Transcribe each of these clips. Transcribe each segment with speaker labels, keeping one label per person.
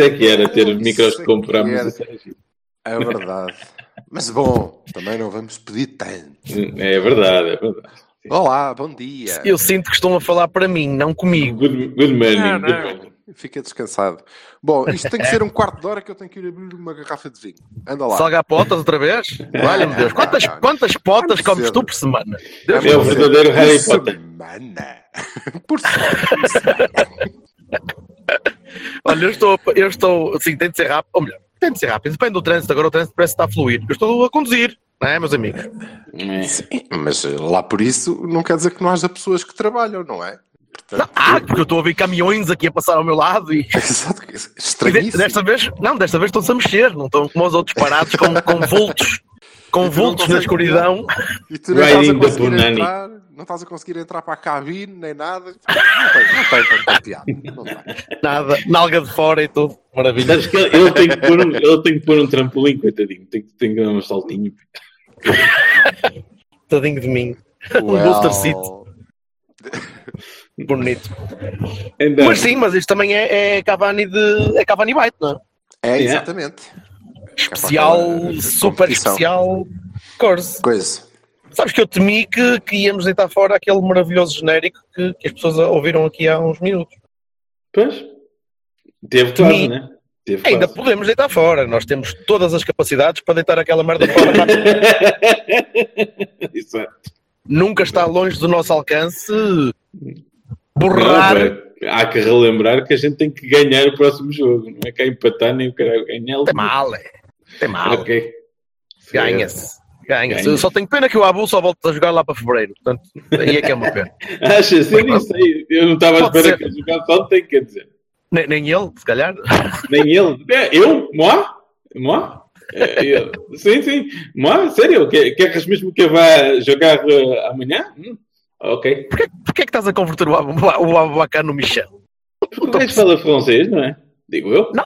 Speaker 1: isso é que era
Speaker 2: ter os micros que
Speaker 1: Isso é verdade. Mas bom, também não vamos pedir tanto.
Speaker 2: É verdade, é verdade.
Speaker 1: Olá, bom dia.
Speaker 3: Eu sinto que estão a falar para mim, não comigo.
Speaker 2: Good, good morning.
Speaker 1: Não, não. Fica descansado. Bom, isto tem que ser um quarto de hora que eu tenho que ir abrir uma garrafa de vinho. Anda lá.
Speaker 3: Salga potas outra vez? Olha-me Deus, quantas, quantas potas comes tu por semana? Deus
Speaker 2: É o verdadeiro Harry
Speaker 1: Por
Speaker 2: Potter.
Speaker 1: semana. Por semana.
Speaker 3: Olha, eu estou, eu estou, assim, tem de ser rápido, ou melhor, tem de ser rápido, depende do trânsito, agora o trânsito parece que está a fluir. Eu estou a conduzir, não é, meus amigos?
Speaker 2: É.
Speaker 1: Sim, mas eh, lá por isso não quer dizer que não haja pessoas que trabalham, não é?
Speaker 3: Não,
Speaker 1: Portanto,
Speaker 3: ah, porque eu estou a ouvir caminhões aqui a passar ao meu lado e,
Speaker 1: Exato,
Speaker 3: e
Speaker 1: estranhíssimo.
Speaker 3: desta vez, não, desta vez estão-se a mexer, não estão como os outros parados com, com vultos, com
Speaker 1: E não
Speaker 3: vultos na escuridão.
Speaker 1: E tu não estás a conseguir entrar, não estás a conseguir entrar para a cabine, nem nada. Não tem, não tem piada. Não.
Speaker 3: Nada, nalga de fora e tudo, maravilha.
Speaker 2: Sabes que ele, ele tem que pôr um, ele tem que pôr um trampolim, coitadinho. Tem, que- tem que dar um saltinho.
Speaker 3: Tadinho de mim, um
Speaker 1: Well,
Speaker 3: booster seat, bonito.
Speaker 2: Então,
Speaker 3: Mas sim, mas isto também é, é Cavani de. É Cavani White, não é?
Speaker 1: É, exatamente.
Speaker 3: Especial,
Speaker 1: eh,
Speaker 3: super
Speaker 1: competição.
Speaker 3: especial course.
Speaker 1: Coisa.
Speaker 3: Sabes que eu temi que, que íamos deitar fora aquele maravilhoso genérico que, que as pessoas ouviram aqui há uns minutos.
Speaker 2: Pois. Teve quase, né? Teve
Speaker 3: Ainda
Speaker 2: quase.
Speaker 3: podemos deitar fora, nós temos todas as capacidades para deitar aquela merda fora.
Speaker 2: Exato.
Speaker 3: Nunca está longe do nosso alcance
Speaker 2: Não,
Speaker 3: borrar.
Speaker 2: pera, há que relembrar que a gente tem que ganhar o próximo jogo. Não é que é empatar nem o caralho ganhar.
Speaker 3: Tem mal, é. Tem mal.
Speaker 2: Ok.
Speaker 3: Ganha-se.
Speaker 2: Ganha.
Speaker 3: Eu só tenho pena que o Abu só volte a jogar lá para fevereiro. Portanto, aí é que é uma pena.
Speaker 2: Achas? Eu nem sei. Eu não estava à
Speaker 3: Pode
Speaker 2: espera
Speaker 3: ser.
Speaker 2: que ele jogasse ontem, quer dizer.
Speaker 3: Nem, nem ele, se calhar.
Speaker 2: Nem ele. É, eu? Moi? Moi? É, eu. Sim, sim. Moi? Sério? Quer- Queres mesmo que eu vá jogar eh, amanhã? Hum, Ok.
Speaker 3: Porquê, porquê é que estás a converter o Abu, o Abubakar no Michel?
Speaker 2: Porque o gajo fala francês, não é? Digo eu.
Speaker 3: Não.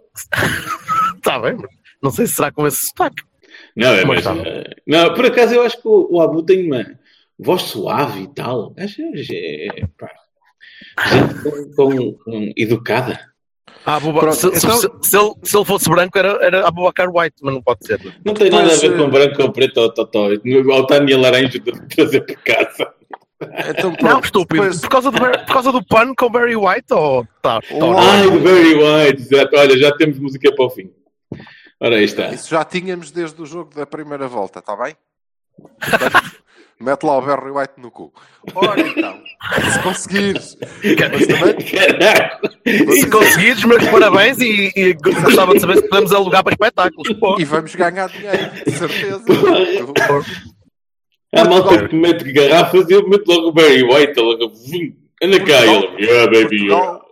Speaker 3: Está bem, mas não sei se será com esse sotaque.
Speaker 2: Não, é,
Speaker 3: Mas tá.
Speaker 2: eh, não, por acaso eu acho que o, o Abu tem uma voz suave e tal. Acho que é, pá, gente com, com- com educada.
Speaker 3: Ah,
Speaker 1: Pronto,
Speaker 3: se,
Speaker 1: então-
Speaker 3: se- se ele, se ele fosse branco era, era Abubakar White, mas não pode ser.
Speaker 2: Não tem nada
Speaker 1: Mas,
Speaker 2: a ver
Speaker 1: eh,
Speaker 2: com branco ou preto ou totó. Laranja de trazer para casa.
Speaker 1: Então,
Speaker 3: Não, estúpido.
Speaker 1: depois-
Speaker 3: Por, causa do, por causa do pano com Barry White ou tá, tá.
Speaker 2: Ai, do Very White. Exato. Olha, já temos música para o fim. Ora, aí está.
Speaker 1: Isso já tínhamos desde o jogo da primeira volta, está bem? Portanto, Mete lá o Barry White no cu. Ora então, se conseguires. Mas também.
Speaker 3: Se conseguires, meus parabéns e, e gostava de saber se podemos alugar para espetáculos. Pô.
Speaker 1: e vamos ganhar dinheiro, de certeza.
Speaker 2: A malta que mete garrafas eu meto logo o Barry White. Logo, anda cá. Ele, yeah, baby.
Speaker 1: Portugal,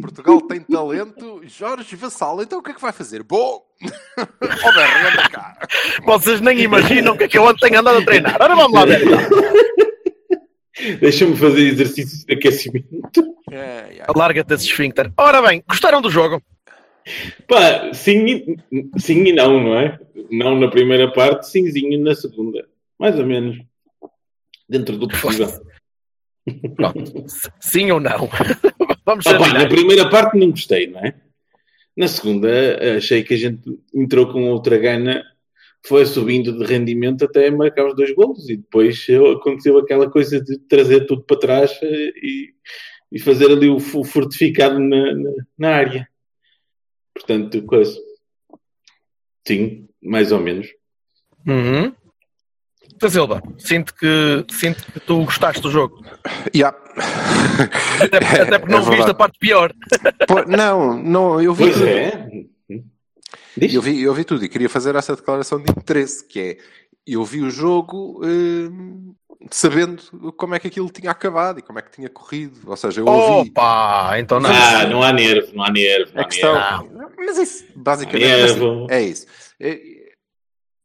Speaker 1: Portugal tem talento, Jorge Vassal. Então o que é que vai fazer? Bom, Barry, anda cá.
Speaker 3: Vocês nem imaginam o que é que eu ontem tenho andado a treinar. Ora, vamos lá ver.
Speaker 2: Deixa-me fazer exercícios de aquecimento.
Speaker 1: É, é.
Speaker 3: Larga-te esse esfíncter. Ora bem, gostaram do jogo?
Speaker 2: Pá, sim e, sim e não, não é? Não na primeira parte, simzinho na segunda. Mais ou menos. Dentro do possível.
Speaker 3: Pronto. Sim ou não? Vamos
Speaker 2: Ah, pá, na primeira parte não gostei, não é? Na segunda achei que a gente entrou com outra gana, foi subindo de rendimento até marcar os dois golos e depois aconteceu aquela coisa de trazer tudo para trás eh, e, e fazer ali o fu- fortificado na, na, na área. Portanto, coisa. Sim, mais ou menos.
Speaker 3: Uhum. Silva, sinto que, sinto que tu gostaste do jogo.
Speaker 1: Yeah.
Speaker 3: Até, até porque não
Speaker 1: É
Speaker 3: viste
Speaker 1: verdade.
Speaker 3: a parte pior.
Speaker 1: Pô, não, não, eu vi
Speaker 2: Pois
Speaker 1: tudo.
Speaker 2: é.
Speaker 1: Eu vi, eu vi tudo e queria fazer essa declaração de interesse, que é, eu vi o jogo hum, sabendo como é que aquilo tinha acabado e como é que tinha corrido. Ou seja, eu ouvi.
Speaker 3: Opa, então não.
Speaker 2: Ah, não há nervo, não há nervo. Não há
Speaker 1: questão.
Speaker 2: nervo.
Speaker 1: Mas isso, basicamente,
Speaker 2: É,
Speaker 1: assim,
Speaker 2: vou-
Speaker 1: é isso. É,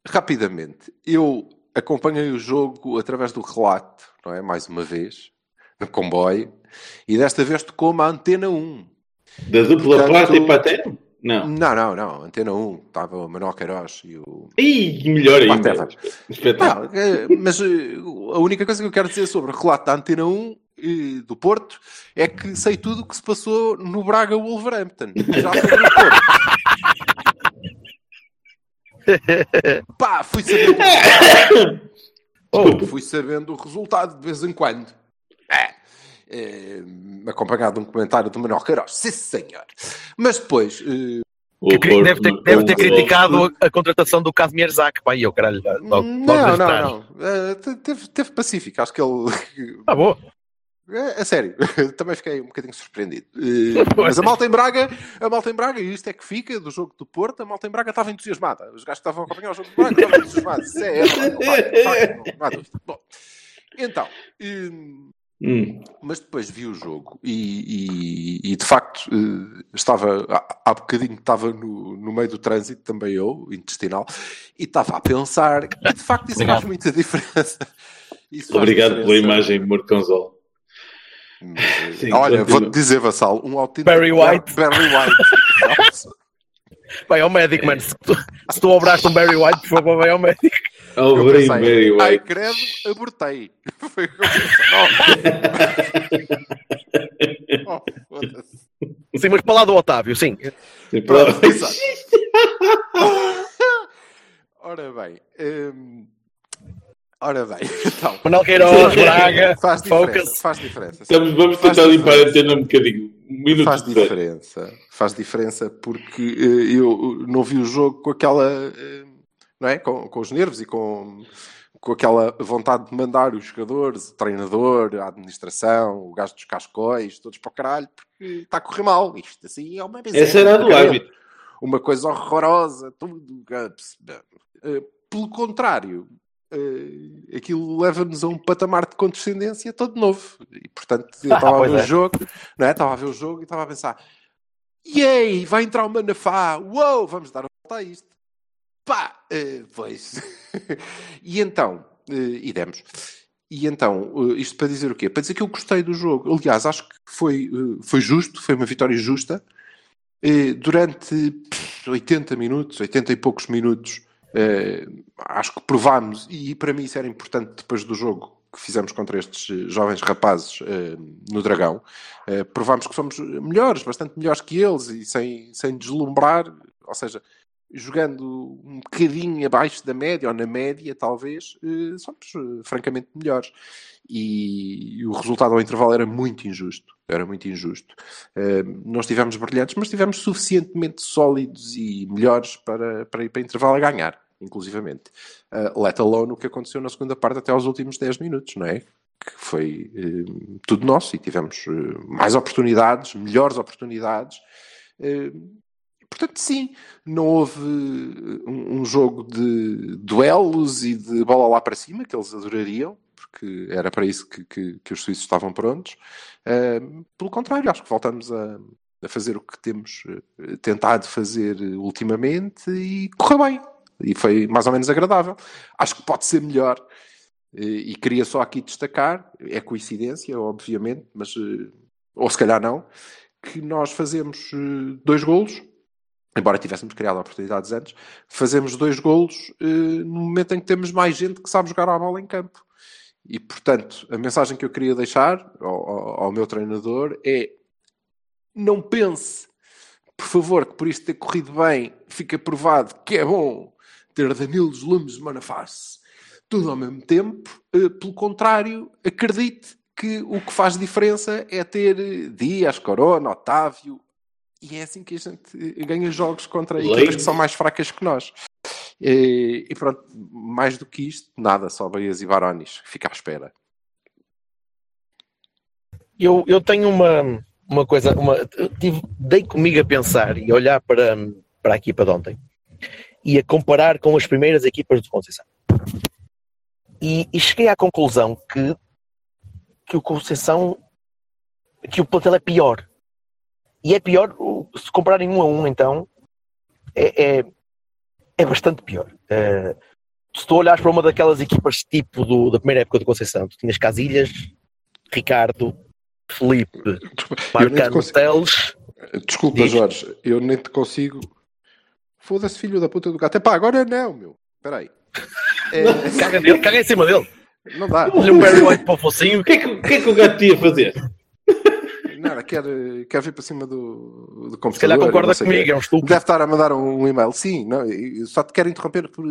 Speaker 1: rapidamente, eu acompanhei o jogo através do relato, não é? Mais uma vez, no comboio, e desta vez tocou-me a antena 1.
Speaker 2: Da dupla
Speaker 1: Portanto-
Speaker 2: parte e patero? Não.
Speaker 1: Não, não, não, antena 1. Estava o Manuel Queiroz e o.
Speaker 2: Ih, melhor ainda. Espetáculo.
Speaker 1: Não, é, mas eh, a única coisa que eu quero dizer sobre o relato da Antena 1 eh, do Porto é que sei tudo o que se passou no Braga Wolverhampton. Já sobre o Porto. Pá, fui sabendo,
Speaker 3: Oh,
Speaker 1: fui sabendo o resultado de vez em quando. É. Eh, acompanhado de um comentário do Manuel Queiroz. Sim, senhor. Mas depois,
Speaker 2: O
Speaker 3: que deve ter, deve ter criticado a, a contratação do Casimir Zac. Pá, e eu, caralho. Logo, logo
Speaker 1: não,
Speaker 3: desde
Speaker 1: não, não. Te- teve, teve pacífico. Acho que ele
Speaker 3: Ah, boa.
Speaker 1: É, a sério, também fiquei um bocadinho surpreendido. Eh, mas a malta em Braga, a malta em Braga, e isto é que fica do jogo do Porto, a malta em Braga estava entusiasmada. Os gajos que estavam a acompanhar o jogo do Braga estavam entusiasmados. É, é, não, não, dúvida. Bom, então, hum,
Speaker 2: Hum.
Speaker 1: mas depois vi o jogo e, e- e, de facto eh, estava há, há bocadinho estava no, no meio do trânsito, também eu, intestinal, e estava a pensar que de facto isso faz
Speaker 3: Obrigado.
Speaker 1: muita diferença. Isso faz
Speaker 2: Obrigado pela
Speaker 1: diferença.
Speaker 2: imagem, Morconzol. Sim,
Speaker 1: Olha, vou-te dizer, Vassal, um autêntico
Speaker 3: Barry White.
Speaker 1: Barry White.
Speaker 3: Vai ao médico, mano. Se tu, se tu obraste um Barry White, por favor, vai ao médico.
Speaker 2: Oh,
Speaker 1: Eu
Speaker 2: very,
Speaker 1: pensei,
Speaker 2: very
Speaker 1: Ai,
Speaker 2: white.
Speaker 1: credo, abortei. Foi o que eu pensei. Oh, oh.
Speaker 3: Sim, mas para lá do Otávio, sim.
Speaker 2: Sim, para-
Speaker 1: Pronto, exato. Ora bem. hum, Ora bem, então.
Speaker 3: Manuel Queiroz, Braga,
Speaker 1: Faz diferença.
Speaker 3: Focus.
Speaker 1: Faz diferença.
Speaker 2: Estamos, vamos
Speaker 1: Faz
Speaker 2: tentar limpar a antena um bocadinho. Um minuto
Speaker 1: Faz diferença. Faz diferença porque eh, eu não vi o jogo com aquela. eh, não é? Com, com os nervos e com, com aquela vontade de mandar os jogadores, o treinador, a administração, o gajo dos cascóis, todos para o caralho, porque está a correr mal. Isto assim é uma
Speaker 2: Essa era do.
Speaker 1: Uma coisa horrorosa, tudo. Eh, Pelo contrário, eh, aquilo leva-nos a um patamar de condescendência todo novo. E portanto, eu
Speaker 3: Ah,
Speaker 1: estava a ver
Speaker 3: é.
Speaker 1: o jogo, não é? Estava a ver o jogo e estava a pensar: Yay, vai entrar o Manafá, uou, vamos dar a volta a isto. Pá, eh, pois. e então, eh, e demos. E então, eh, isto para dizer o quê? Para dizer que eu gostei do jogo. Aliás, acho que foi, eh, foi justo, foi uma vitória justa. Durante pff, 80 minutos, 80 e poucos minutos, eh, acho que provámos, e para mim isso era importante depois do jogo que fizemos contra estes jovens rapazes eh, no Dragão, eh, provámos que somos melhores, bastante melhores que eles, e sem, sem deslumbrar, ou seja, jogando um bocadinho abaixo da média, ou na média, talvez, eh, somos eh, francamente melhores. E, o resultado ao intervalo era muito injusto. Era muito injusto. Eh, não estivemos brilhantes, mas estivemos suficientemente sólidos e melhores para, para ir para intervalo a ganhar, inclusivamente. Let alone o que aconteceu na segunda parte até aos últimos 10 minutos, não é? Que foi tudo nosso e tivemos mais oportunidades, melhores oportunidades. Portanto, sim, não houve um, um jogo de duelos e de bola lá para cima, que eles adorariam, porque era para isso que, que, que os suíços estavam prontos. Uh, pelo contrário, acho que voltamos a, a fazer o que temos eh, tentado fazer eh, ultimamente e correu bem. E foi mais ou menos agradável. Acho que pode ser melhor. Eh, E queria só aqui destacar, é coincidência, obviamente, mas eh, ou se calhar não, que nós fazemos eh, dois golos, embora tivéssemos criado oportunidades antes, fazemos dois golos eh, no momento em que temos mais gente que sabe jogar a bola em campo. E, portanto, a mensagem que eu queria deixar ao, ao- ao meu treinador é não pense, por favor, que por isto ter corrido bem fica provado que é bom ter Danilo Lumes Manafás tudo ao mesmo tempo. Eh, Pelo contrário, acredite que o que faz diferença é ter Dias, Corona, Otávio, e é assim que a gente ganha jogos contra
Speaker 2: Leite.
Speaker 1: equipas que são mais fracas que nós. E, e pronto, mais do que isto, nada, só Baias e Barones. Fica à espera.
Speaker 3: Eu, eu tenho uma, uma coisa, uma, tive, dei comigo a pensar e a olhar para, para a equipa de ontem e a comparar com as primeiras equipas do Conceição. E, e cheguei à conclusão que, que o Conceição, que o plantel é pior. E é pior, se compararem um a um, então, é, é, é bastante pior. Eh, se tu olhares para uma daquelas equipas tipo do- da primeira época do Conceição, tu tinhas Casilhas, Ricardo, Felipe, Marcano
Speaker 1: consigo-
Speaker 3: Teles.
Speaker 1: Desculpa,
Speaker 3: Diz.
Speaker 1: Jorge, eu nem te consigo. Foda-se, filho da puta do gato. Epá, agora não, meu. Espera aí. É,
Speaker 3: Caga, nele, caga em cima dele.
Speaker 1: não dá.
Speaker 3: Olha um Barry White para o focinho.
Speaker 2: O que, é que, o que é que o gato ia fazer?
Speaker 1: Nada, quer, quer vir para cima do, do computador.
Speaker 3: Se calhar concorda comigo, é um estúpido.
Speaker 1: Deve estar a mandar um e-mail. Sim, não, só te quero interromper por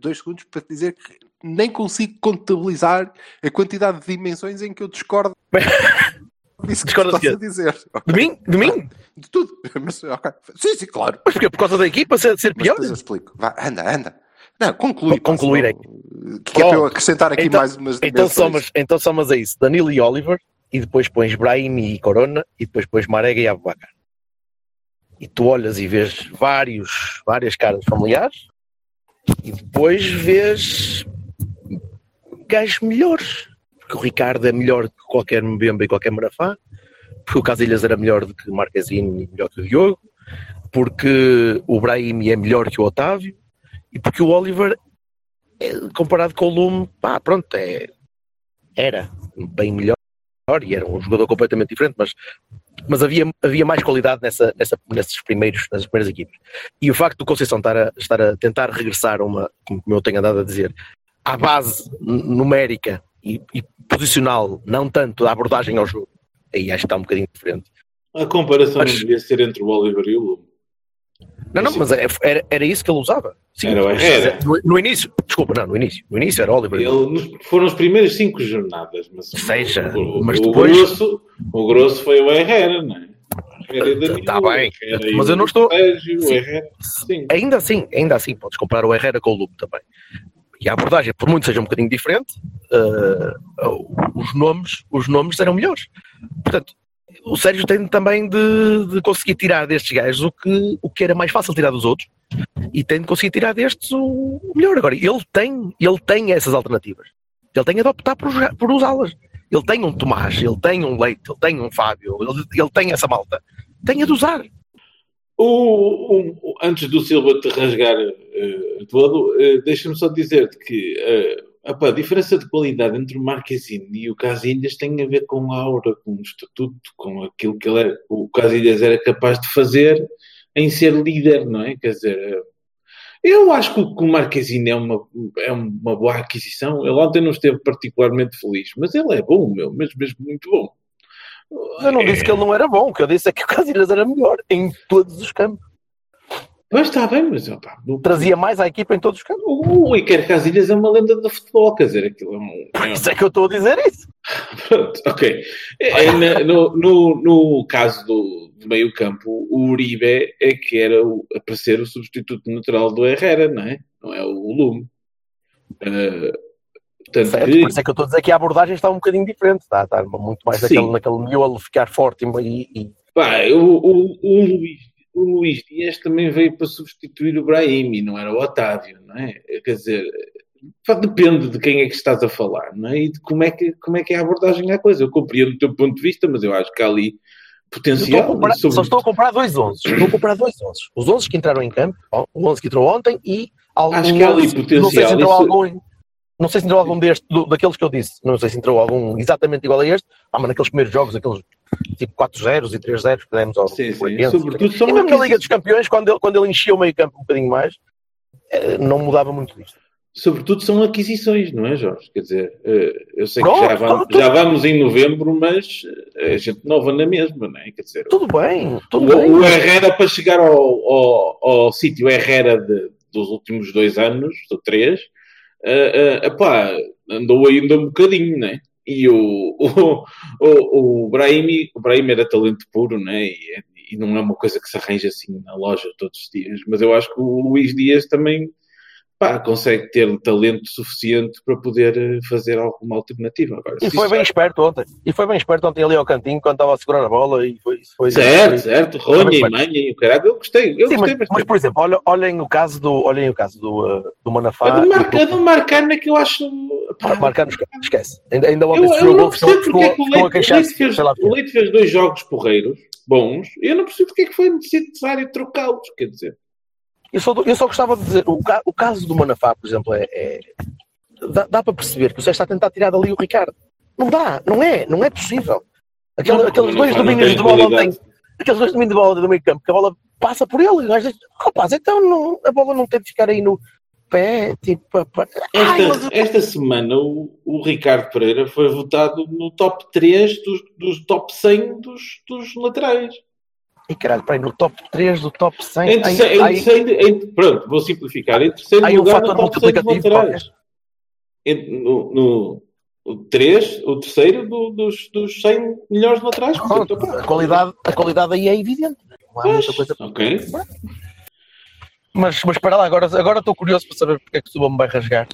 Speaker 1: dois segundos para te dizer que nem consigo contabilizar a quantidade de dimensões em que eu discordo disso que
Speaker 3: Discordas
Speaker 1: estás
Speaker 3: de
Speaker 1: a dizer.
Speaker 3: De mim? De mim?
Speaker 1: De tudo. Mas, ok. Sim, sim, claro.
Speaker 3: Mas porquê? Por causa da equipa ser, ser
Speaker 1: Mas
Speaker 3: pior?
Speaker 1: depois eu explico. Vá, anda, anda. Não, conclui.
Speaker 3: Concluir
Speaker 1: senão- Que é para eu acrescentar aqui
Speaker 3: Então-
Speaker 1: mais umas
Speaker 3: Então
Speaker 1: dimensões.
Speaker 3: somas, então somas a isso. Danilo e Oliver, e depois pões Brahim e Corona, e depois pões Marega e Abubacar. E tu olhas e vês vários, várias caras familiares, e depois vês gajos melhores. Porque o Ricardo é melhor que qualquer Mbemba e qualquer Marafá, porque o Casilhas era melhor do que o Marquezine e melhor que o Diogo, porque o Brahim é melhor que o Otávio, e porque o Oliver, é, comparado com o Lume, pá, pronto, é, era bem melhor e era um jogador completamente diferente, mas, mas havia, havia mais qualidade nessa, nessa, nesses primeiros, nas primeiras equipes. E o facto do Conceição estar a, estar a tentar regressar a uma, como eu tenho andado a dizer, à base numérica e, e posicional, não tanto da abordagem ao jogo, aí acho que está um bocadinho diferente.
Speaker 2: A comparação
Speaker 3: Mas-
Speaker 2: não devia ser entre o Oliver e o Lume.
Speaker 3: Não, não, mas é- era, era isso que ele usava. Sim,
Speaker 2: Era o Herrera.
Speaker 3: no, no início, desculpa, não, no início. No início era Oliver.
Speaker 2: Ele, foram as primeiras cinco jornadas. Mas,
Speaker 3: Seja,
Speaker 2: o,
Speaker 3: mas
Speaker 2: o
Speaker 3: depois-
Speaker 2: grosso, o grosso foi o Herrera, não é? O e o Danilo,
Speaker 3: Tá bem,
Speaker 2: o
Speaker 3: mas
Speaker 2: o
Speaker 3: eu não estou-
Speaker 2: Sérgio, o
Speaker 3: Sim.
Speaker 2: Herrera. Sim.
Speaker 3: Ainda assim, ainda assim, podes comparar o Herrera com o Lume também. E a abordagem, por muito seja um bocadinho diferente, eh, os, nomes, os nomes eram melhores. Portanto, o Sérgio tem também de, de conseguir tirar destes gajos o que, o que era mais fácil tirar dos outros e tem de conseguir tirar destes o, o melhor. Agora, ele tem, ele tem essas alternativas. Ele tem de optar por, por usá-las. Ele tem um Tomás, ele tem um Leite, ele tem um Fábio, ele, ele tem essa malta. Tem de usar.
Speaker 2: O, antes do Silva te rasgar eh, todo, eh, deixa-me só dizer-te que eh, epá, a diferença de qualidade entre o Marquezine e o Casilhas tem a ver com a aura, com o estatuto, com aquilo que ele era, o Casilhas era capaz de fazer em ser líder, não é? Quer dizer, eh, eu acho que o, que o Marquezine é uma, é uma boa aquisição. Ele ontem não esteve particularmente feliz, mas ele é bom, meu, mesmo, mesmo muito bom.
Speaker 3: Eu não disse que ele não era bom, o que eu disse é que o Casilhas era melhor em todos os campos.
Speaker 2: Mas está bem, mas opá, no-
Speaker 3: Trazia mais à equipa em todos os campos.
Speaker 2: O Iker Casilhas é uma lenda do futebol, quer dizer, aquilo é um.
Speaker 3: Por
Speaker 2: é um-
Speaker 3: isso é que eu estou a dizer isso.
Speaker 2: Pronto, ok. É, na- no, no, no caso do, do meio-campo, o Uribe é que era o, a para ser o substituto natural do Herrera, não é? Não é o Lume. Eh, portanto,
Speaker 3: Certo,
Speaker 2: que-
Speaker 3: por isso é que eu estou a dizer que a abordagem está um bocadinho diferente. Está, está muito mais naquele, naquele miolo ficar forte e, e
Speaker 2: pá, o, o, o, Luís, o Luís Dias também veio para substituir o Brahimi, não era o Otávio, não é? Quer dizer, depende de quem é que estás a falar, não é? E de como é que, como é, que é a abordagem à coisa. Eu compreendo o teu ponto de vista, mas eu acho que há ali
Speaker 3: Eu estou
Speaker 2: potencial.
Speaker 3: comprar-
Speaker 2: sobre-
Speaker 3: Só estou a comprar dois 11. Estou a comprar dois 11. Os 11 que entraram em campo, o 11 que entrou ontem e algum
Speaker 2: Acho que há ali
Speaker 3: 11, Não sei
Speaker 2: potencial.
Speaker 3: se entrou
Speaker 2: Isso-
Speaker 3: algum. Não sei se entrou algum deste, daqueles que eu disse. Não sei se entrou algum exatamente igual a este. Ah, mas naqueles primeiros jogos, aqueles tipo 4-0 e 3-0 que demos ao
Speaker 2: Sim, sim. Sobretudo são
Speaker 3: E mesmo na Liga dos Campeões, quando ele, quando ele enchia o meio campo um bocadinho mais, eh, não mudava muito disto.
Speaker 2: Sobretudo são aquisições, não é, Jorge? Quer dizer, eh, eu sei
Speaker 3: Pronto,
Speaker 2: que já vamos, já vamos em novembro, mas eh, a gente nova na mesma, não é? Quer dizer,
Speaker 3: Tudo bem, tudo
Speaker 2: o,
Speaker 3: bem.
Speaker 2: o Herrera para chegar ao, ao, ao sítio Herrera de- dos últimos dois anos, ou três, eh, epá, andou ainda um bocadinho, não é? E o, o, o, o, Brahimi, o Brahimi era talento puro, não é? E, e não é uma coisa que se arranja assim na loja todos os dias, mas eu acho que o Luís Dias também pá, consegue ter um talento suficiente para poder eh, fazer alguma alternativa. Agora,
Speaker 3: E foi bem
Speaker 2: vai-
Speaker 3: esperto ontem. E foi bem esperto ontem ali ao cantinho quando estava a segurar a bola e foi. foi
Speaker 2: Certo,
Speaker 3: foi-
Speaker 2: certo, Ronha
Speaker 3: Também
Speaker 2: e. Manha e o caralho, eu gostei, eu
Speaker 3: Sim,
Speaker 2: gostei
Speaker 3: mas, mas, por exemplo, olha, olhem o caso do, olhem o caso do, uh, do Manafá.
Speaker 2: A do,
Speaker 3: e
Speaker 2: Mar
Speaker 3: do-
Speaker 2: Marcano é que eu acho. pá,
Speaker 3: Marcano, esque- esquece. Ainda, ainda
Speaker 2: eu,
Speaker 3: ontem
Speaker 2: eu
Speaker 3: o
Speaker 2: não percebo porque é que o Leite, o,
Speaker 3: queixar
Speaker 2: Leite fez,
Speaker 3: sei lá,
Speaker 2: o Leite fez dois jogos porreiros, bons, e eu não percebo porque é que foi necessário trocá-los, quer dizer.
Speaker 3: Eu só, eu só gostava de dizer, o, o caso do Manafá, por exemplo, é. é- dá, dá para perceber que o Zé está a tentar tirar dali o Ricardo. Não dá, não é, não é possível. Aquele-
Speaker 2: Não,
Speaker 3: aqueles dois domínios de bola ontem, aqueles dois domínios de bola do meio campo, que a bola passa por ele. diz, Rapaz, então não- a bola não tem de ficar aí no pé, tipo. pá. Ai, mas-
Speaker 2: Esta, esta semana o, o Ricardo Pereira foi votado no top 3 dos, dos top 100 dos, dos laterais.
Speaker 3: E caralho, peraí, no top 3 do top 100.
Speaker 2: Em
Speaker 3: ai,
Speaker 2: terceiro, em
Speaker 3: ai,
Speaker 2: terceiro- em- pronto, vou simplificar. Em terceiro
Speaker 3: Há aí um
Speaker 2: lugar,
Speaker 3: fator
Speaker 2: no top 100 dos
Speaker 3: multiplicativo.
Speaker 2: Em- no, no, o 3, o terceiro do- dos, dos 100 melhores laterais. Portanto,
Speaker 3: a, qualidade, a qualidade aí é evidente. Não há muita coisa para
Speaker 2: ok.
Speaker 3: Mas, mas para lá, agora agora estou curioso para saber porque é que o Suba me vai rasgar.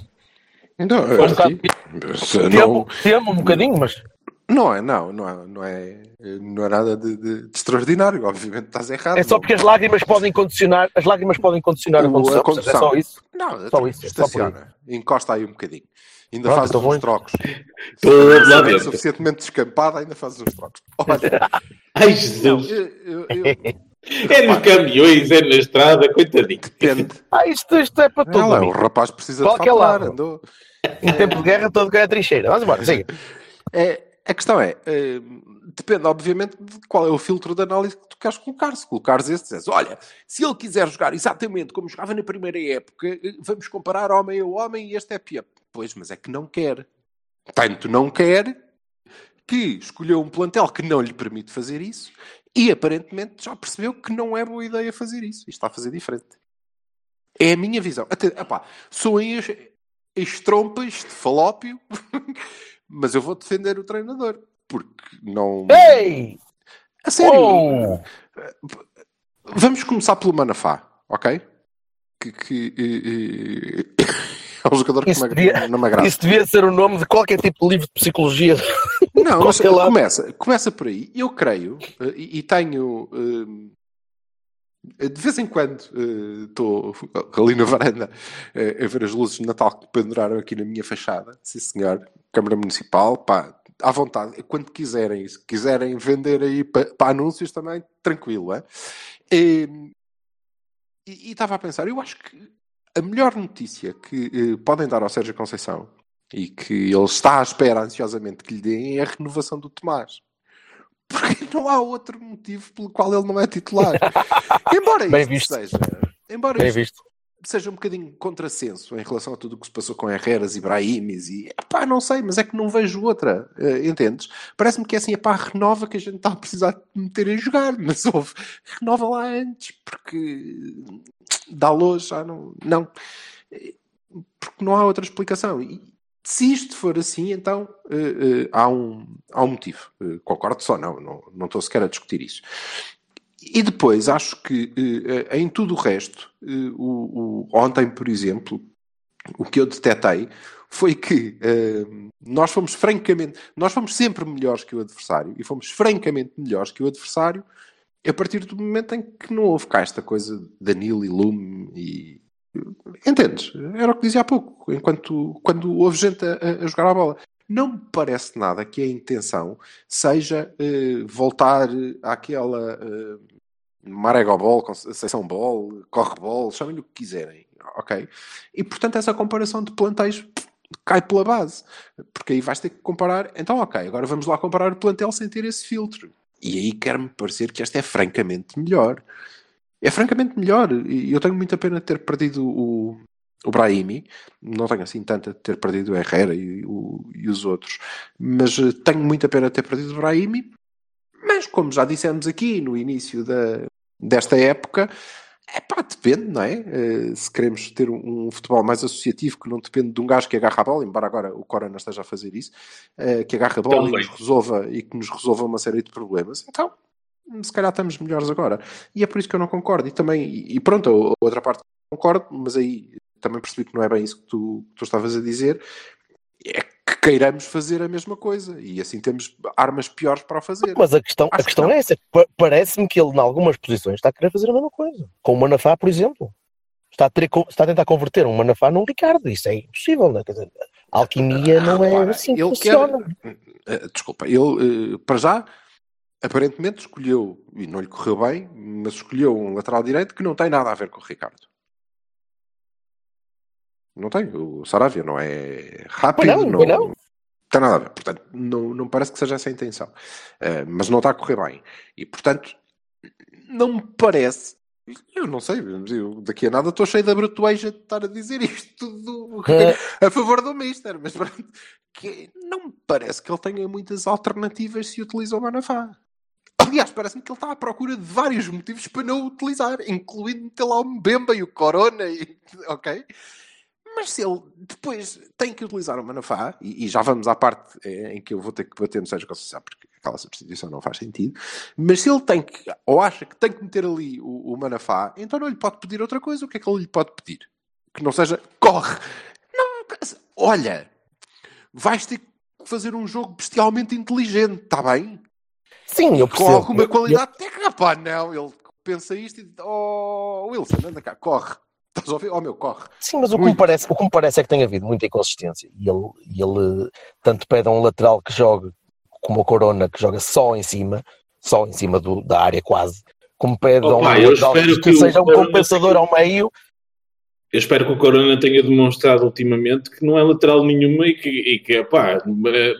Speaker 1: Não,
Speaker 3: Foi um bocado-
Speaker 1: se
Speaker 3: Temo,
Speaker 1: não,
Speaker 3: temo um bocadinho, mas
Speaker 1: não é, não, não é, não é, não é nada de, de- de extraordinário. Obviamente estás errado.
Speaker 3: é só
Speaker 1: não.
Speaker 3: porque as lágrimas podem condicionar, as lágrimas podem condicionar a
Speaker 1: O-
Speaker 3: condução.
Speaker 1: a condução.
Speaker 3: É só isso.
Speaker 1: Não,
Speaker 3: Só isso, só por
Speaker 1: estaciona, encosta aí um bocadinho. Ainda
Speaker 3: Pronto,
Speaker 1: fazes
Speaker 3: então
Speaker 1: uns trocos.
Speaker 2: Estou
Speaker 1: é suficientemente descampada, ainda fazes uns trocos. Olha,
Speaker 2: Ai,
Speaker 1: não,
Speaker 2: Jesus.
Speaker 1: eu, eu- eu-
Speaker 2: É nos caminhões, é na estrada, coitadinho.
Speaker 1: depende.
Speaker 3: Ah, isto, isto é para todo
Speaker 1: Ela, o rapaz precisa
Speaker 3: Qualquer
Speaker 1: de andou.
Speaker 3: Em tempo de guerra, todo ganha trincheira. Vamos embora, siga.
Speaker 1: É, a questão é, eh, depende, obviamente, de qual é o filtro de análise que tu queres colocar. Se colocares esse, dizes, olha, se ele quiser jogar exatamente como jogava na primeira época, eh, vamos comparar homem a homem e este é pior. Pois, mas é que não quer. Tanto não quer que escolheu um plantel que não lhe permite fazer isso e aparentemente já percebeu que não é boa ideia fazer isso. E está a fazer diferente. É a minha visão. Até, soem as, as trompas de falópio, mas eu vou defender o treinador. Porque não.
Speaker 3: Ei!
Speaker 1: A sério.
Speaker 3: Oh!
Speaker 1: Vamos começar pelo Manafá, ok? Que, que, eh, eh, é um jogador que
Speaker 3: Isso
Speaker 1: me-
Speaker 3: devia-
Speaker 1: não me agrada.
Speaker 3: Isso devia ser o nome de qualquer tipo de livro de psicologia.
Speaker 1: Não, mas começa, começa por aí. Eu creio, eh, e, e tenho. eh, de vez em quando eh, estou ali na varanda eh, a ver as luzes de Natal que penduraram aqui na minha fachada. Sim, senhor. Câmara Municipal, pá, à vontade. Quando quiserem, se quiserem vender aí para anúncios também, tranquilo, é? E e estava a pensar, eu acho que a melhor notícia que eh, podem dar ao Sérgio Conceição e que ele está à espera ansiosamente que lhe deem é a renovação do Tomás. Porque não há outro motivo pelo qual ele não é titular. embora
Speaker 3: Bem
Speaker 1: isto
Speaker 3: visto.
Speaker 1: seja, embora
Speaker 3: Bem
Speaker 1: isto
Speaker 3: visto.
Speaker 1: Seja um bocadinho contrassenso em relação a tudo o que se passou com Herreras e Brahimis e pá, não sei, mas é que não vejo outra, eh, entendes? Parece-me que é assim, pá, renova que a gente está a precisar de meter a jogar, mas houve, renova lá antes, porque dá luz, já não, não, Eh, porque não há outra explicação. E se isto for assim, então eh, eh, há, um, há um motivo. Eh, concordo só, não, não, não estou sequer a discutir isso. E depois, acho que eh, em tudo o resto, eh, o, o- ontem, por exemplo, o que eu detetei foi que eh, nós fomos francamente, nós fomos sempre melhores que o adversário e fomos francamente melhores que o adversário a partir do momento em que não houve cá esta coisa Danilo e Lume e entendes? Era o que dizia há pouco, enquanto quando houve gente a, a- jogar a bola. Não me parece nada que a intenção seja voltar àquela Maregobol, Conceição Ball, Correbol, chamem-lhe o que quiserem, ok? E portanto essa comparação de plantéis cai pela base, porque aí vais ter que comparar, então ok, agora vamos lá comparar o plantel sem ter esse filtro. E aí quer-me parecer que esta é francamente melhor. É francamente melhor, e eu tenho muita pena de ter perdido o, o Brahimi, não tenho assim tanta de ter perdido o Herrera e, o- e os outros, mas eh, tenho muita pena de ter perdido o Brahimi, mas como já dissemos aqui no início da, desta época, é pá, depende, não é? Eh, se queremos ter um, um futebol mais associativo que não depende de um gajo que agarra a bola, embora agora o Corona esteja a fazer isso, eh, que agarra a bola e nos, resolva, e que nos resolva uma série de problemas. Então, se calhar estamos melhores agora. E é por isso que eu não concordo. E também, e pronto, a outra parte concordo, mas aí também percebi que não é bem isso que tu, que tu estavas a dizer, é queiramos fazer a mesma coisa e assim temos armas piores para o fazer.
Speaker 3: Mas a questão, a questão que é essa. Parece-me que ele, em algumas posições, está a querer fazer a mesma coisa. Com o Manafá, por exemplo. Está a, ter, está a tentar converter um Manafá num Ricardo. Isso é impossível, não é? Quer dizer, a alquimia não é assim que funciona. Quer...
Speaker 1: Eh, desculpa, ele, eh, para já, aparentemente escolheu, e não lhe correu bem, mas escolheu um lateral direito que não tem nada a ver com o Ricardo. Não tem. O Saravia não é rápido, não, não, não, tem nada a ver. Portanto, não, não parece que seja essa a intenção. Uh, mas não está a correr bem. E, portanto, não me parece. Eu não sei, eu daqui a nada estou cheio de abratueja de estar a dizer isto tudo a favor do Mister, mas que não me parece que ele tenha muitas alternativas se utiliza o Manafá. Aliás, parece-me que ele está à procura de vários motivos para não o utilizar, incluindo meter lá o Mbemba e o Corona, e, ok? Mas se ele depois tem que utilizar o Manafá, e, e já vamos à parte é, em que eu vou ter que bater no Sérgio Conceição, porque aquela substituição não faz sentido, mas se ele tem que, ou acha que tem que meter ali o, o Manafá, então não lhe pode pedir outra coisa. O que é que ele lhe pode pedir? Que não seja, corre! Não, olha, vais ter que fazer um jogo bestialmente inteligente, está bem?
Speaker 3: Sim, eu percebo.
Speaker 1: Com alguma qualidade eu... técnica, pá, não, ele pensa isto e oh, Wilson, anda cá, corre. Estás a ouvir? Oh meu, corre.
Speaker 3: Sim, mas o que, me parece, o que me parece é que tem havido muita inconsistência. E ele, ele tanto pede a um lateral que jogue como o Corona, que joga só em cima, só em cima do, da área quase, como pede Opa, a um lateral que, que seja um compensador ao meio.
Speaker 2: Eu espero que o Corona tenha demonstrado ultimamente que não é lateral nenhuma e que, e que pá,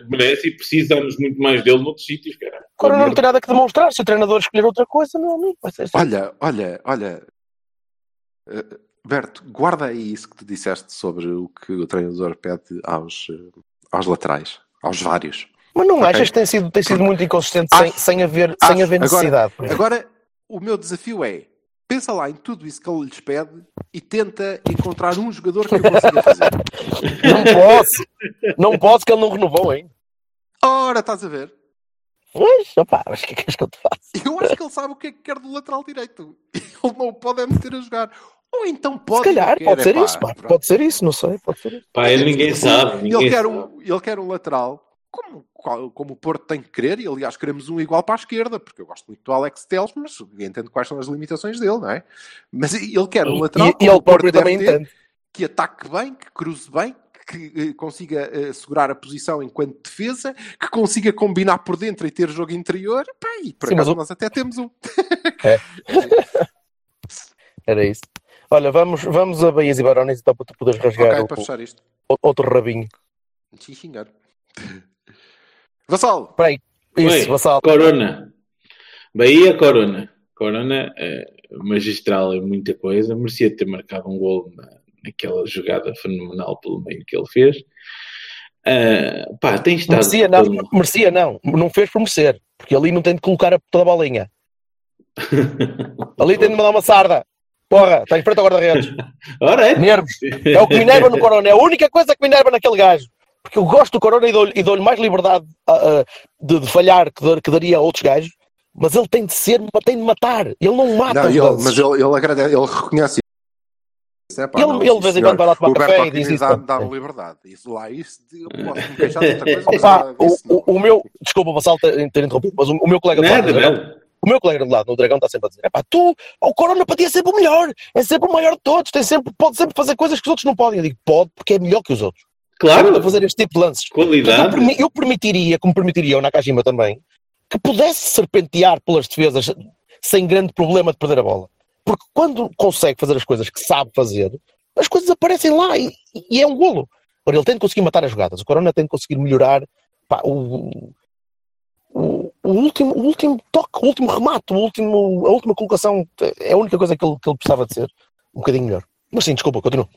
Speaker 2: merece e precisamos muito mais dele noutros sítios, cara.
Speaker 3: Corona não tem nada que demonstrar. Se o treinador escolher outra coisa, não, não vai ser assim.
Speaker 1: Olha, olha, olha. Uh, Berto, guarda aí isso que tu disseste sobre o que o treinador pede aos, eh, aos laterais, aos vários.
Speaker 3: Mas não okay? achas que tem sido, tem sido muito inconsistente acho, sem, sem, haver, acho, sem haver necessidade?
Speaker 1: Agora, agora, o meu desafio é pensa lá em tudo isso que ele lhes pede e tenta encontrar um jogador que eu consiga fazer.
Speaker 3: Não posso, não posso que ele não renovou ainda.
Speaker 1: Ora, estás a ver?
Speaker 3: Pois, opá, mas o que é que és que eu te faço?
Speaker 1: Eu acho que ele sabe o que é que quer do lateral direito. Ele não o pode é meter a jogar. Ou então pode.
Speaker 3: Se calhar, pode ser isso, pá. Pode ser isso, não sei. Pode ser isso.
Speaker 2: Pá, ninguém sabe. Ninguém
Speaker 1: ele, quer
Speaker 2: sabe.
Speaker 1: Um, ele quer um lateral como, como o Porto tem que querer, e aliás queremos um igual para a esquerda, porque eu gosto muito do Alex Teles, mas entendo quais são as limitações dele, não é? Mas ele quer um lateral
Speaker 3: e, e ele próprio também ter, entende.
Speaker 1: que ataque bem, que cruze bem, que uh, consiga uh, segurar a posição enquanto defesa, que consiga combinar por dentro e ter jogo interior. Pá, e por Sim, acaso nós até temos um.
Speaker 3: É. Era isso. Olha, vamos, vamos a Baías e Barões então para tu poderes rasgar
Speaker 1: okay, o, para
Speaker 3: o, outro rabinho.
Speaker 1: Sim, senhor. Vassal!
Speaker 3: Espera aí. Isso, Oi, Vassal.
Speaker 2: Corona. Bahia, Corona. Corona é magistral em muita coisa. Merecia ter marcado um gol na, naquela jogada fenomenal pelo meio que ele fez. Uh, pá, tem estado.
Speaker 3: Merecia não, merecia não, não fez por merecer, porque ali não tem de colocar toda a bolinha. ali tem de mandar uma sarda. Porra, está em frente ao guarda-redes.
Speaker 2: Ora é?
Speaker 3: Nervos. É o que me enerva no Corona. É a única coisa que me enerva naquele gajo. Porque eu gosto do Corona e dou-lhe dou mais liberdade uh, uh, de, de, falhar que, que, daria a outros gajos. Mas ele tem de ser, tem de matar. Ele não mata. Não,
Speaker 1: ele, mas ele, ele, agradece, ele reconhece
Speaker 3: isso. É, pá, ele, não, ele de vez em quando vai lá tomar café e diz isso.
Speaker 1: Dá-me liberdade. Isso lá, isso, eu posso me queixar de outra coisa.
Speaker 3: Opa, o, o, o, meu, desculpa, Vassal, ter, ter interrompido, mas o, o meu colega.
Speaker 2: Nada, não.
Speaker 3: O meu colega de lado no Dragão está sempre a dizer: pá, tu, o Corona para ti é sempre o melhor, é sempre o maior de todos, tem sempre, pode sempre fazer coisas que os outros não podem. Eu digo: pode, porque é melhor que os outros.
Speaker 2: Claro.
Speaker 3: Para fazer este tipo de lances.
Speaker 2: Qualidade.
Speaker 3: Eu, eu, permitiria, como permitiria o Nakajima também, que pudesse serpentear pelas defesas sem grande problema de perder a bola. Porque quando consegue fazer as coisas que sabe fazer, as coisas aparecem lá e, e é um golo. Ora, ele tem de conseguir matar as jogadas. O Corona tem de conseguir melhorar pá, o, o, último, o último toque, o último remate, o último, a última colocação é a única coisa que ele, que ele precisava de ser um bocadinho melhor. Mas sim, desculpa, continua.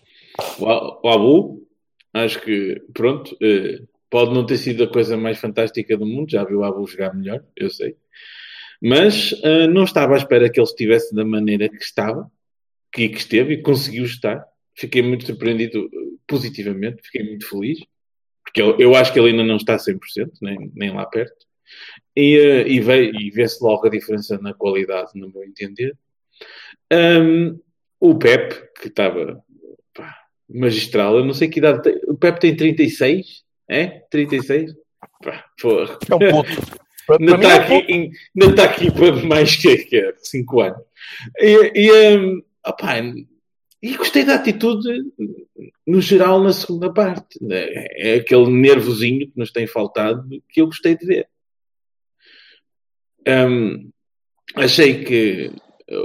Speaker 2: O, Abu, acho que, pronto, eh, pode não ter sido a coisa mais fantástica do mundo, já viu o Abu jogar melhor, eu sei. Mas uh, não estava à espera que ele estivesse da maneira que estava, que, que esteve e conseguiu estar. Fiquei muito surpreendido eh, positivamente, fiquei muito feliz, porque eu, eu acho que ele ainda não está 100%, nem, nem lá perto. E, uh, e, e vê-se logo a diferença na qualidade, no meu entender. Um, o Pep, que estava magistral. Eu não sei que idade tem. O Pep tem 36? É? 36? Pá, porra.
Speaker 3: É um para mim
Speaker 2: está
Speaker 3: é um
Speaker 2: aqui, ainda está aqui para mais que, que 5 anos. E, e, hum, opá, e gostei da atitude no geral na segunda parte. É, é aquele nervosinho que nos tem faltado que eu gostei de ver. Hum, achei que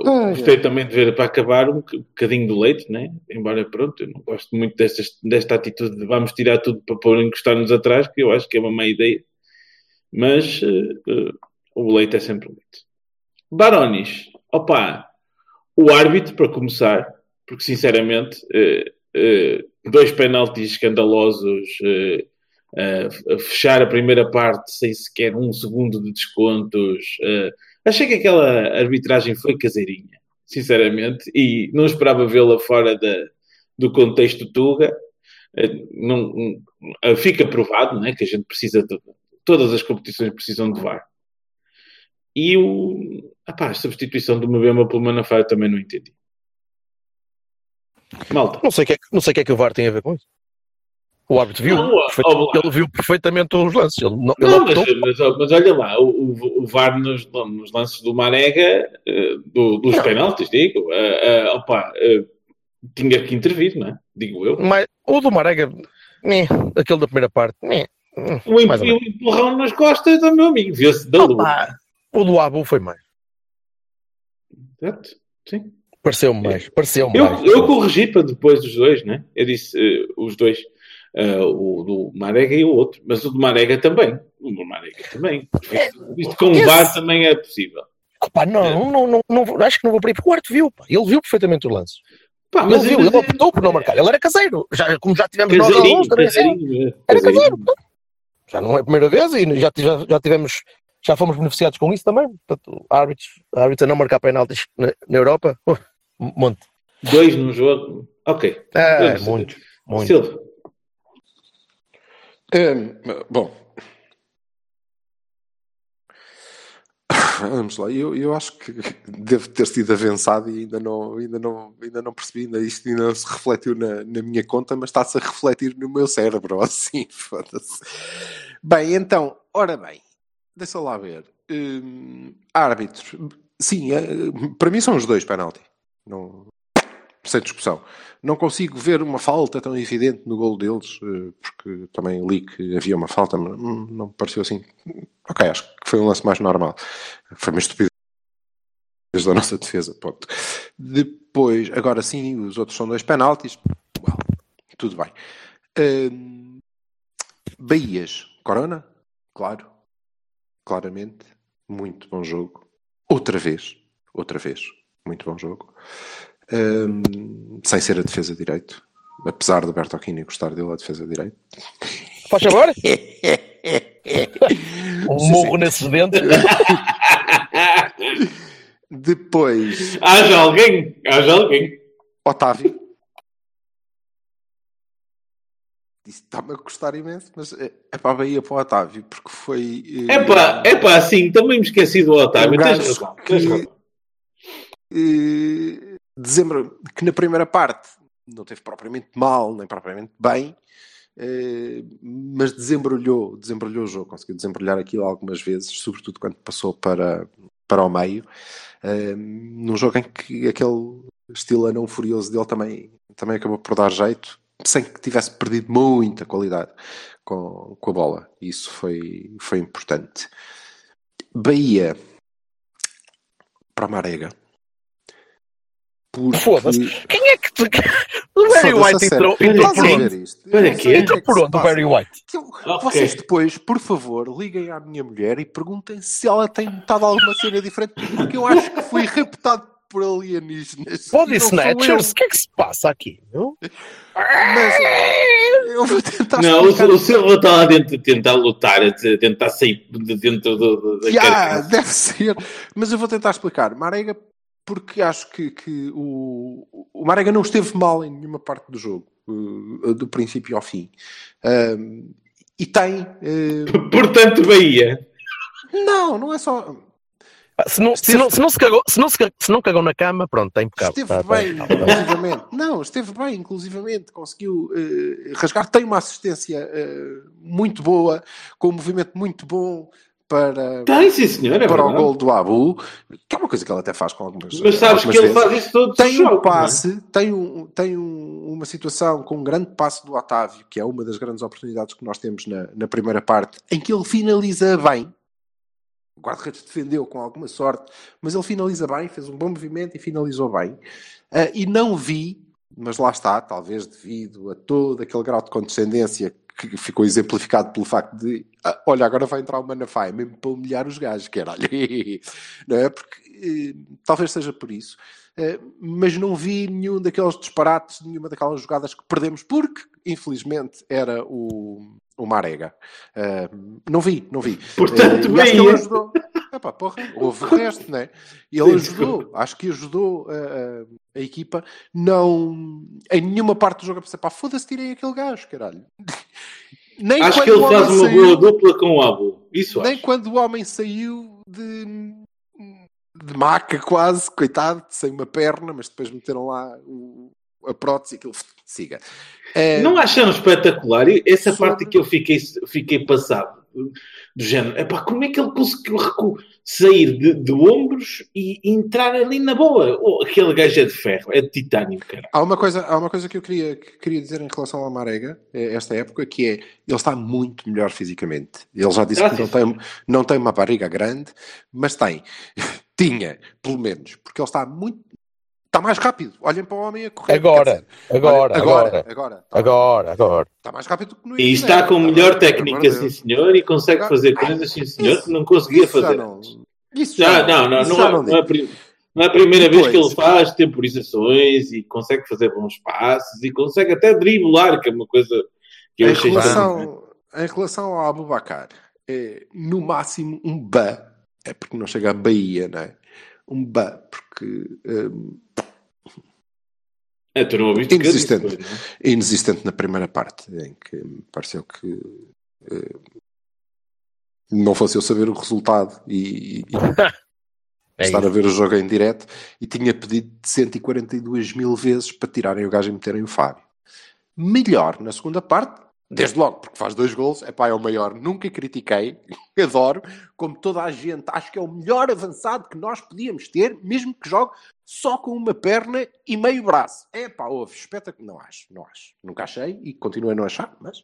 Speaker 1: Ai,
Speaker 2: gostei também de ver para acabar um boc- bocadinho do leite, né? Embora pronto, eu não gosto muito destas, desta atitude de vamos tirar tudo para pôr encostar-nos atrás, que eu acho que é uma má ideia. Mas eh, eh, o leite é sempre leite. Barones, opa, o árbitro, para começar, porque sinceramente, eh, eh, dois penaltis escandalosos, a fechar a primeira parte sem sequer um segundo de descontos. eh, achei que aquela arbitragem foi caseirinha, sinceramente, e não esperava vê-la fora da, do contexto Tuga. Eh, não, eh, fica provado né, que a gente precisa de todas as competições precisam de VAR. E o, apá, a substituição do Mbemba pelo Manafá também não entendi. Malta.
Speaker 3: Não sei é, que- não sei o que é que o VAR tem a ver com isso. O árbitro viu,
Speaker 2: Não, ó,
Speaker 3: ele viu perfeitamente os lances. Ele, não, ele
Speaker 2: Não, mas,
Speaker 3: optou.
Speaker 2: mas, mas olha lá, o, o, VAR nos, nos lances do Marega, eh, do- dos
Speaker 3: Não.
Speaker 2: penaltis, digo, eh, eh, opa, eh, tinha que intervir, não é? Digo eu.
Speaker 3: Mas, o do Marega, né, aquele da primeira parte, né,
Speaker 2: O,
Speaker 3: mais
Speaker 2: o empurrão nas costas do meu amigo, viu-se da lua.
Speaker 3: O do Abu foi mais.
Speaker 2: Exato, Sim.
Speaker 3: Pareceu-me mais. Pareceu-me
Speaker 2: Eu,
Speaker 3: mais.
Speaker 2: eu corrigi para depois dos dois, né? Eu disse os dois, eh, o do Marega e o outro, mas o do Marega também. O do Marega também. Isto com o VAR também é possível.
Speaker 3: Opa, não, não, não, não, acho que não vou por aí, porque o árbitro viu, pá. ele viu perfeitamente os lances.
Speaker 2: Pá,
Speaker 3: ele viu, ele optou por não marcar. Ele era caseiro, já, como já tivemos nós
Speaker 2: Caseirinho,
Speaker 3: alguns, também assim.
Speaker 2: caseirinho, é,
Speaker 3: Era já não é a primeira vez e já, já, já tivemos, já fomos beneficiados com isso também. Portanto, árbitros, árbitros a não marcar penaltis na, na Europa, uh, um monte.
Speaker 2: Dois num jogo. Ok.
Speaker 3: É, muito, muito.
Speaker 2: Silva.
Speaker 1: Hum, bom. Vamos lá, eu, eu acho que devo ter sido avançado e ainda não, ainda não, ainda não percebi, ainda, isto ainda não se refletiu na, na minha conta, mas está-se a refletir no meu cérebro, assim, foda-se. Bem, então, ora bem, deixa lá ver. Hum, árbitros, sim, eh, para mim são os dois penalti, não, sem discussão. Não consigo ver uma falta tão evidente no gol deles, eh, porque também li que havia uma falta, mas não me pareceu assim. Ok, acho que foi um lance mais normal. Foi uma estupidez da nossa defesa, ponto. Depois, agora sim, os outros são dois penaltis. Well, tudo bem. Hum, Bahias, Corona, claro, claramente, muito bom jogo. Outra vez, outra vez, muito bom jogo. Hum, sem ser a defesa de direito, apesar do Bertolini gostar dele a defesa de direito.
Speaker 3: Faz favor? Um
Speaker 1: Sim,
Speaker 3: morro
Speaker 1: sim.
Speaker 3: nesses dentes.
Speaker 1: Depois,
Speaker 2: Haja alguém. Haja alguém.
Speaker 1: Otávio. Isso está-me a custar imenso, mas é, é para a Bahia para o Otávio, porque foi. eh,
Speaker 2: É pá, é pá, sim, também me esqueci do Otávio.
Speaker 1: Um
Speaker 2: Tens razão, tens
Speaker 1: que-
Speaker 2: razão.
Speaker 1: Dezembro, que na primeira parte não teve propriamente mal, nem propriamente bem, eh, mas desembrulhou, desembrulhou o jogo, conseguiu desembrulhar aquilo algumas vezes, sobretudo quando passou para, para o meio, eh, num jogo em que aquele estilo anão furioso dele também, também acabou por dar jeito, sem que tivesse perdido muita qualidade com, com a bola. Isso foi, foi importante. Bahia para Marega. Porque...
Speaker 3: Foda-se. Quem é que. te- O Barry White
Speaker 1: a sério.
Speaker 3: entrou, entrou
Speaker 1: Estás
Speaker 3: por onde?
Speaker 2: Para
Speaker 1: não
Speaker 2: quê?
Speaker 3: Entrou
Speaker 1: é
Speaker 3: por onde o. Barry White?
Speaker 1: Eu-. Vocês depois, por favor, liguem à minha mulher e perguntem se ela tem notado alguma cena diferente, porque eu acho que fui raptado por alienígenas.
Speaker 3: Body
Speaker 1: não
Speaker 3: Snatchers? O que é que se passa aqui? meu?
Speaker 1: Mas eu vou tentar
Speaker 2: Não,
Speaker 1: explicar.
Speaker 2: o, o Silva está lá dentro a tentar lutar, te- tentar sair de dentro do, da
Speaker 1: Ya,
Speaker 2: carcaça.
Speaker 1: deve ser. Mas eu vou tentar explicar. Marega, porque acho que, que o, o Marega não esteve mal em nenhuma parte do jogo, eh, do princípio ao fim. E tem. eh,
Speaker 2: Portanto, Bahia.
Speaker 1: Não, não é só.
Speaker 3: Ah, Se não, se, não, se, não se cagou, se, não se, ca- se não cagou na cama, pronto, está impecável.
Speaker 1: Esteve
Speaker 3: Tá- tá
Speaker 1: bem,
Speaker 3: impecável.
Speaker 1: inclusivamente. Não, esteve bem, inclusivamente. Conseguiu eh, rasgar. Tem uma assistência eh, muito boa, com um movimento muito bom para,
Speaker 2: Tem, sim. É
Speaker 1: para o gol do Abu, que é uma coisa que ele até faz com algumas
Speaker 2: Mas sabes
Speaker 1: algumas
Speaker 2: que ele
Speaker 1: vezes.
Speaker 2: faz isso todos os
Speaker 1: Tem um
Speaker 2: jogos, não é?
Speaker 1: passe, tem, um, tem um- uma situação com um grande passe do Otávio, que é uma das grandes oportunidades que nós temos na, na primeira parte, em que ele finaliza bem. O guarda-redes defendeu com alguma sorte, mas ele finaliza bem, fez um bom movimento e finalizou bem. Ah, e não vi, mas lá está, talvez devido a todo aquele grau de condescendência que ficou exemplificado pelo facto de ah, olha, agora vai entrar o Manafá, mesmo para humilhar os gajos, caralho. não é? Porque eh, talvez seja por isso. Eh, mas não vi nenhum daqueles disparates, nenhuma daquelas jogadas que perdemos, porque, infelizmente, era o, o Marega. Eh, não vi, não vi.
Speaker 2: Portanto,
Speaker 1: que
Speaker 2: bem,
Speaker 1: ele
Speaker 2: é.
Speaker 1: ajudou. Epá, porra, houve o resto, né? Ele ajudou, acho que ajudou a, a- equipa, não em nenhuma parte do jogo a pensar, pá, foda-se, tirem aquele gajo, caralho. Nem
Speaker 2: Acho que ele faz uma
Speaker 1: saiu-
Speaker 2: boa dupla com o Abu. Isso
Speaker 1: nem
Speaker 2: acho.
Speaker 1: quando o homem saiu de, de maca quase, coitado, sem uma perna, mas depois meteram lá o- a prótese e aquilo siga. Eh,
Speaker 2: Não acharam espetacular? E Essa
Speaker 1: Sobre-
Speaker 2: parte que eu fiquei, fiquei passado. Do género, epá, como é que ele conseguiu sair de, de ombros e entrar ali na boa? Oh, aquele gajo é de ferro, é de titânio, cara.
Speaker 1: Há uma coisa, há uma coisa que eu queria, que queria dizer em relação ao Marega, eh, esta época, que é, ele está muito melhor fisicamente. Ele já disse
Speaker 2: Ah,
Speaker 1: que não tem, não tem uma barriga grande, mas tem. Tinha, pelo menos, porque ele está muito, está mais rápido. Olhem para o homem a correr.
Speaker 3: Agora, agora,
Speaker 1: olha,
Speaker 3: agora,
Speaker 1: agora, agora, está,
Speaker 3: agora, agora.
Speaker 1: está mais rápido que no
Speaker 2: E
Speaker 1: início,
Speaker 2: está
Speaker 1: né?
Speaker 2: com
Speaker 1: Está
Speaker 2: melhor técnica, sim senhor, e consegue
Speaker 1: Ah,
Speaker 2: fazer coisas, sim senhor,
Speaker 1: isso-
Speaker 2: que não conseguia
Speaker 1: Isso já
Speaker 2: fazer.
Speaker 1: isso
Speaker 2: Já,
Speaker 1: já
Speaker 2: não, não,
Speaker 1: isso
Speaker 2: não,
Speaker 1: já
Speaker 2: é,
Speaker 1: não
Speaker 2: não, é, não é a primeira vez que ele faz temporizações e consegue fazer bons passes e consegue até driblar, que é uma coisa que eu
Speaker 1: Em
Speaker 2: achei
Speaker 1: relação, em relação ao Abubacar, é no máximo um ba, é porque não chega a Bahia, não é? Um ba, porque hum,
Speaker 2: É,
Speaker 1: Inexistente.
Speaker 2: é?
Speaker 1: é inexistente na primeira parte, em que me pareceu que eh, não fosse eu saber o resultado e, e
Speaker 3: É
Speaker 1: estar
Speaker 3: isso.
Speaker 1: a ver o jogo em direto e tinha pedido 142 mil vezes para tirarem o gajo e meterem o Fábio. Melhor na segunda parte, desde logo, porque faz dois gols, é pá, é o maior, nunca critiquei, adoro, como toda a gente, acho que é o melhor avançado que nós podíamos ter, mesmo que jogue só com uma perna e meio braço. É pá, houve, espetacular, não acho, não acho, nunca achei e continuo a não achar, mas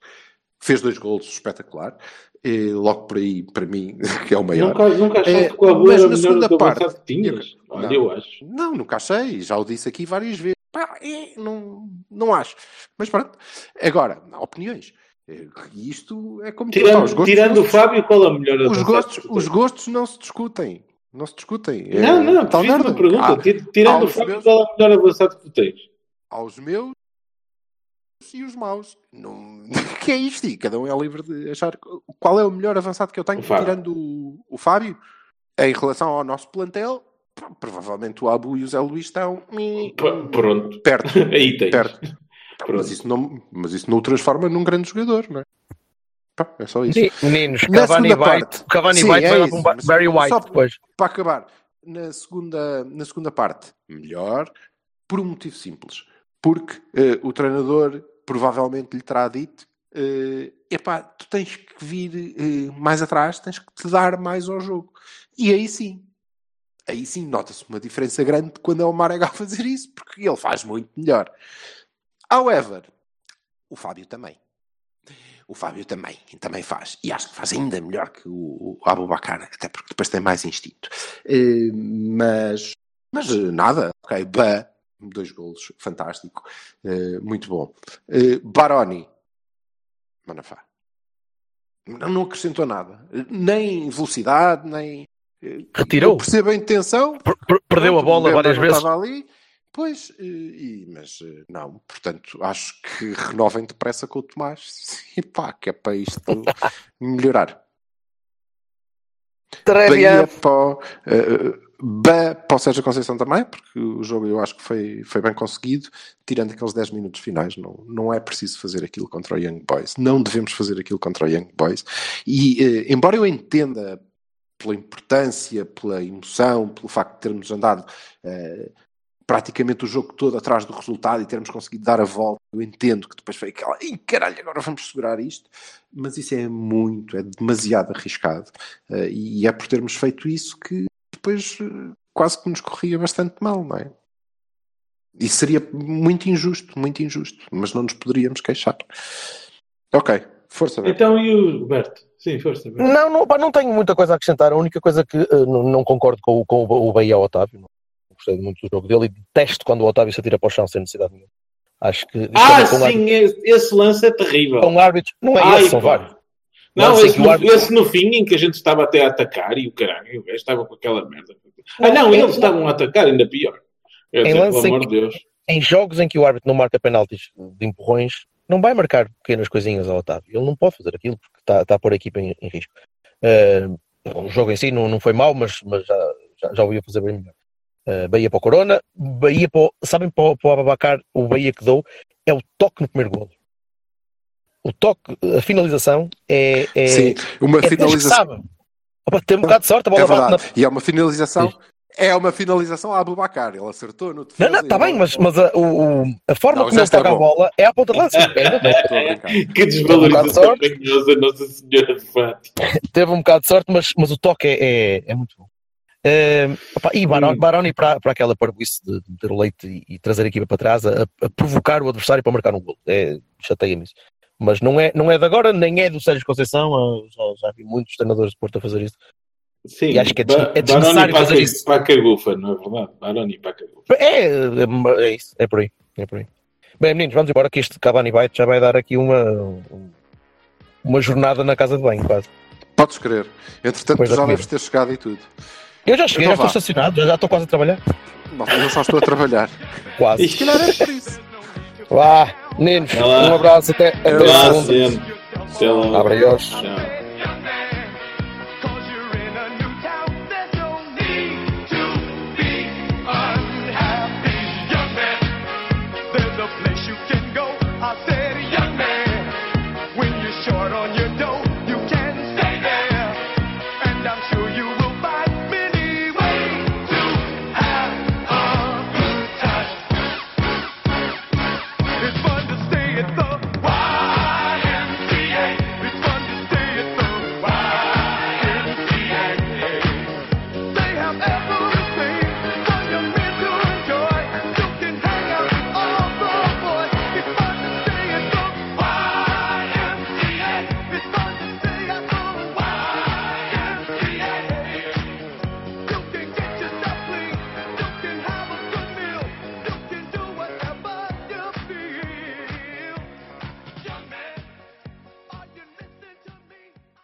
Speaker 1: fez dois gols espetacular, e logo por aí, para mim, que é o maior.
Speaker 2: Nunca, nunca achaste
Speaker 1: É,
Speaker 2: que o Abu
Speaker 1: mas
Speaker 2: era
Speaker 1: na
Speaker 2: melhor
Speaker 1: segunda
Speaker 2: do que
Speaker 1: parte-
Speaker 2: tinhas? Olha, eu acho.
Speaker 1: Não, nunca achei, já o disse aqui várias vezes. É, não, não acho. Mas pronto. Agora, há opiniões. Eh, E isto é como
Speaker 2: Tirando,
Speaker 1: gostos,
Speaker 2: tirando
Speaker 1: não
Speaker 2: o Fábio, qual é o melhor
Speaker 1: os
Speaker 2: avançado
Speaker 1: gostos, os gostos não se discutem. Não se discutem. É
Speaker 2: Não, não,
Speaker 1: tal
Speaker 2: uma pergunta. Ti- Tirando o Fábio,
Speaker 1: meus-
Speaker 2: qual é o melhor avançado que tu tens?
Speaker 1: aos meus e os maus. Não... que é isto? E cada um é livre de achar qual é o melhor avançado que eu tenho,
Speaker 2: O
Speaker 1: tirando o, o Fábio, em relação ao nosso plantel. Provavelmente o Abu e o Zé Luís estão
Speaker 2: P- Pronto.
Speaker 1: perto.
Speaker 2: Aí tens.
Speaker 1: perto.
Speaker 2: Pronto.
Speaker 1: Mas isso, não, mas isso não o transforma num grande jogador, não é? Pá, é só isso.
Speaker 3: Meninos,
Speaker 1: Na
Speaker 3: Cavani
Speaker 1: segunda
Speaker 3: White,
Speaker 1: parte.
Speaker 3: Cavani
Speaker 1: Sim,
Speaker 3: White
Speaker 1: é
Speaker 3: vai lá
Speaker 1: isso,
Speaker 3: Ba-
Speaker 1: mas
Speaker 3: Barry White
Speaker 1: só-
Speaker 3: depois.
Speaker 1: Para acabar, na segunda, na segunda parte, melhor, por um motivo simples. Porque eh, o treinador provavelmente lhe terá dito: eh, epá, tu tens que vir eh, mais atrás, tens que te dar mais ao jogo. E aí sim, aí sim nota-se uma diferença grande quando é o Marega a fazer isso, porque ele faz muito melhor. However, o Fábio também. O Fábio também, também faz. E acho que faz ainda melhor que o, Abubacar, até porque depois tem mais instinto. Eh, mas, mas eh, nada, ok. Ba, dois golos, fantástico. Eh, muito bom. Baroni, Manafá. Não acrescentou nada. Nem velocidade, nem.
Speaker 3: Retirou.
Speaker 1: Eu percebo a intenção,
Speaker 3: Per- per- Perdeu a
Speaker 1: Pronto,
Speaker 3: bola
Speaker 1: o
Speaker 3: várias vezes.
Speaker 1: Estava ali. Pois, eh, e- mas eh, não, portanto, acho que renovem depressa com o Tomás. E pá, que é para isto melhorar. Bahia para, o, eh, Ba para o Sérgio Conceição também, porque o jogo eu acho que foi, foi bem conseguido, tirando aqueles 10 minutos finais. Não, não é preciso fazer aquilo contra o Young Boys. Não devemos fazer aquilo contra o Young Boys. E, eh, embora eu entenda pela importância, pela emoção, pelo facto de termos andado uh, praticamente o jogo todo atrás do resultado e termos conseguido dar a volta. Eu entendo que depois foi aquela, e caralho, agora vamos segurar isto, mas isso é muito, é demasiado arriscado. Uh, e é por termos feito isso que depois uh, quase que nos corria bastante mal, não é? E seria muito injusto, muito injusto, mas não nos poderíamos queixar. Ok, força.
Speaker 2: Então, e o Berto? Sim, força.
Speaker 3: Não, não, pá, não tenho muita coisa a acrescentar. A única coisa que uh, não, não, concordo com, com o Bahia Otávio, não gostei muito do jogo dele e detesto quando o Otávio se atira para o chão sem necessidade nenhuma. Acho que.
Speaker 2: Ah, sim, esse lance é terrível.
Speaker 3: Com árbitros, não é Ai, esse, são vários.
Speaker 2: Não, esse no, árbitro... esse no, fim em que a gente estava até a atacar e o caralho, o gajo estava com aquela merda. Ah, não, eles estavam a atacar, ainda pior.
Speaker 3: Eu em, dizer, pelo amor de Deus. em jogos em que o árbitro não marca penaltis de empurrões, não vai marcar pequenas coisinhas ao Otávio. Ele não pode fazer aquilo porque está, está a pôr a equipa em, em risco. Uh, o jogo em si não, não foi mau, mas, mas já, já, já o ia fazer bem melhor. Uh, Bahia para o Corona, Bahia para o, sabem para o, para o Ababacar, o Bahia que dou é o toque no primeiro golo. O toque, a finalização é. é
Speaker 1: Sim, uma é finalização.
Speaker 3: Opa, tem um bocado de sorte, a bola
Speaker 1: é verdade. Na... E é uma finalização Sim. É uma finalização a Abubacar, ele acertou no
Speaker 3: defesa. Não, não, está bem, mas, mas a, o, a forma não, como ele toca é a bola é a ponta de lança.
Speaker 2: que desvalorização carinhosa, Nossa Senhora de Fátima.
Speaker 3: Teve um bocado de sorte, mas, mas o toque é, é, é muito bom. Uh, opa, e Baroni, hum. Baroni para, para aquela parvoíce de meter o leite e, e, trazer a equipa para trás, a, a, provocar o adversário para marcar um gol. É, Chateia-me isso. Mas não é, não é de agora, nem é do Sérgio Conceição. Já, já vi muitos treinadores de Porto a fazer isso.
Speaker 2: Sim, e acho que é, ba é desnecessário fazer para isso. Para a cagufa, não é verdade? Baroni para a cagufa.
Speaker 3: É, é, é, isso, é por aí. É por aí. Bem, meninos, vamos embora que este Cavani Byte já vai dar aqui uma, uma jornada na casa de banho, quase.
Speaker 1: Podes crer. Entretanto, já deves ter chegado e tudo.
Speaker 3: Eu já cheguei, então já vá. estou estacionado, já, estou quase a trabalhar.
Speaker 1: Bom, eu só estou a trabalhar.
Speaker 3: quase.
Speaker 1: E se calhar é por isso.
Speaker 3: Vá, meninos, um abraço até, até
Speaker 2: Olá, segunda.
Speaker 3: Abraços.
Speaker 2: Tchau.
Speaker 4: ever